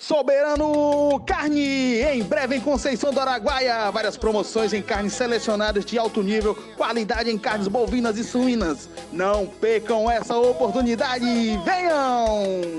Soberano Carne, em breve em Conceição do Araguaia. Várias promoções em carnes selecionadas de alto nível, qualidade em carnes bovinas e suínas. Não percam essa oportunidade. Venham!